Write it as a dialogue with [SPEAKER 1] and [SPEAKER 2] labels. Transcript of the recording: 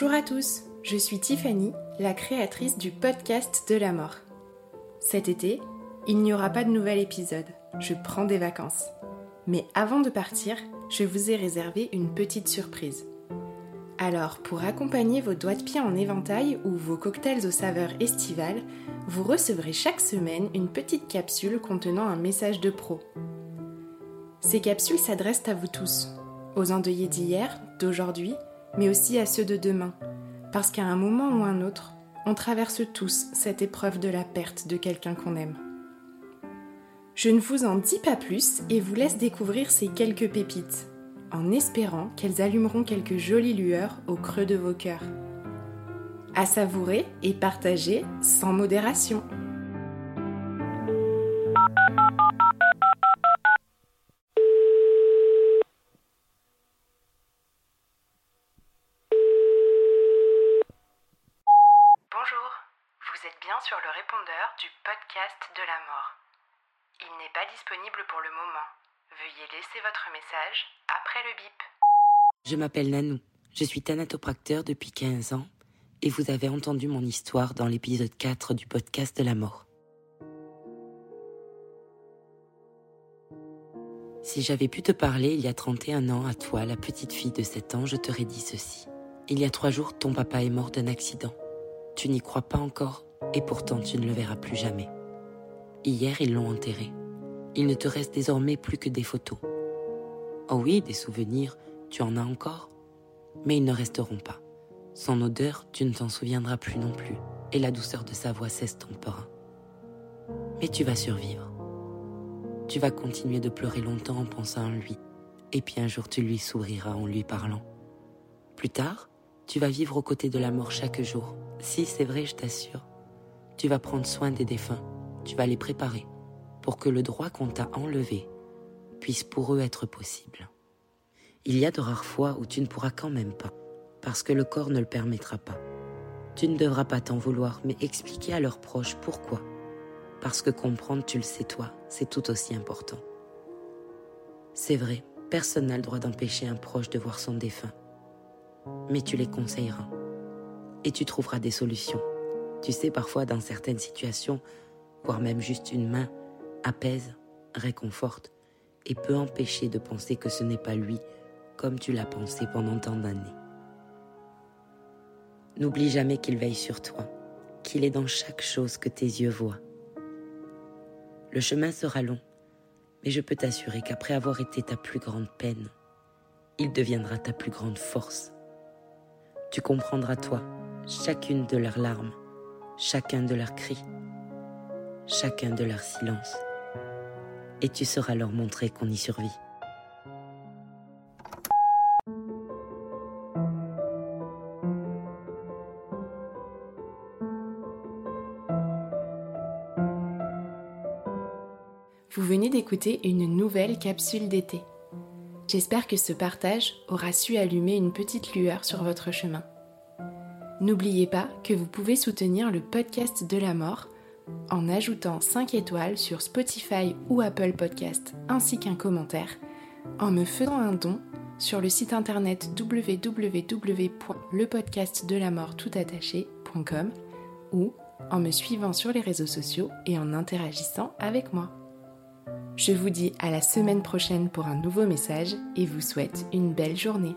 [SPEAKER 1] Bonjour à tous, je suis Tiffany, la créatrice du podcast de la mort. Cet été, il n'y aura pas de nouvel épisode, je prends des vacances. Mais avant de partir, je vous ai réservé une petite surprise. Alors, pour accompagner vos doigts de pied en éventail ou vos cocktails aux saveurs estivales, vous recevrez chaque semaine une petite capsule contenant un message de pro. Ces capsules s'adressent à vous tous, aux endeuillés d'hier, d'aujourd'hui, mais aussi à ceux de demain, parce qu'à un moment ou un autre, on traverse tous cette épreuve de la perte de quelqu'un qu'on aime. Je ne vous en dis pas plus et vous laisse découvrir ces quelques pépites, en espérant qu'elles allumeront quelques jolies lueurs au creux de vos cœurs. À savourer et partager sans modération.
[SPEAKER 2] Sur le répondeur du podcast de la mort. Il n'est pas disponible pour le moment. Veuillez laisser votre message après le bip.
[SPEAKER 3] Je m'appelle Nanou. Je suis thanatopracteur depuis 15 ans et vous avez entendu mon histoire dans l'épisode 4 du podcast de la mort. Si j'avais pu te parler il y a 31 ans à toi, la petite fille de 7 ans, je t'aurais dit ceci. Il y a trois jours, ton papa est mort d'un accident. Tu n'y crois pas encore? Et pourtant tu ne le verras plus jamais. Hier, ils l'ont enterré. Il ne te reste désormais plus que des photos. Oh oui, des souvenirs, tu en as encore, mais ils ne resteront pas. Son odeur, tu ne t'en souviendras plus non plus, et la douceur de sa voix s'estompera. Mais tu vas survivre. Tu vas continuer de pleurer longtemps en pensant à lui, et puis un jour tu lui souriras en lui parlant. Plus tard, tu vas vivre aux côtés de la mort chaque jour. Si, c'est vrai, je t'assure. Tu vas prendre soin des défunts, tu vas les préparer pour que le droit qu'on t'a enlevé puisse pour eux être possible. Il y a de rares fois où tu ne pourras quand même pas, parce que le corps ne le permettra pas. Tu ne devras pas t'en vouloir, mais expliquer à leurs proches pourquoi. Parce que comprendre, tu le sais toi, c'est tout aussi important. C'est vrai, personne n'a le droit d'empêcher un proche de voir son défunt. Mais tu les conseilleras. Et tu trouveras des solutions. Tu sais, parfois, dans certaines situations, voire même juste une main, apaise, réconforte, et peut empêcher de penser que ce n'est pas lui comme tu l'as pensé pendant tant d'années. N'oublie jamais qu'il veille sur toi, qu'il est dans chaque chose que tes yeux voient. Le chemin sera long, mais je peux t'assurer qu'après avoir été ta plus grande peine, il deviendra ta plus grande force. Tu comprendras toi chacune de leurs larmes chacun de leurs cris, chacun de leurs silences, et tu sauras leur montrer qu'on y survit.
[SPEAKER 1] Vous venez d'écouter une nouvelle capsule d'été. J'espère que ce partage aura su allumer une petite lueur sur votre chemin. N'oubliez pas que vous pouvez soutenir le podcast de la mort en ajoutant 5 étoiles sur Spotify ou Apple Podcast ainsi qu'un commentaire, en me faisant un don sur le site internet www.lepodcastdelamortoutattaché.com ou en me suivant sur les réseaux sociaux et en interagissant avec moi. Je vous dis à la semaine prochaine pour un nouveau message et vous souhaite une belle journée.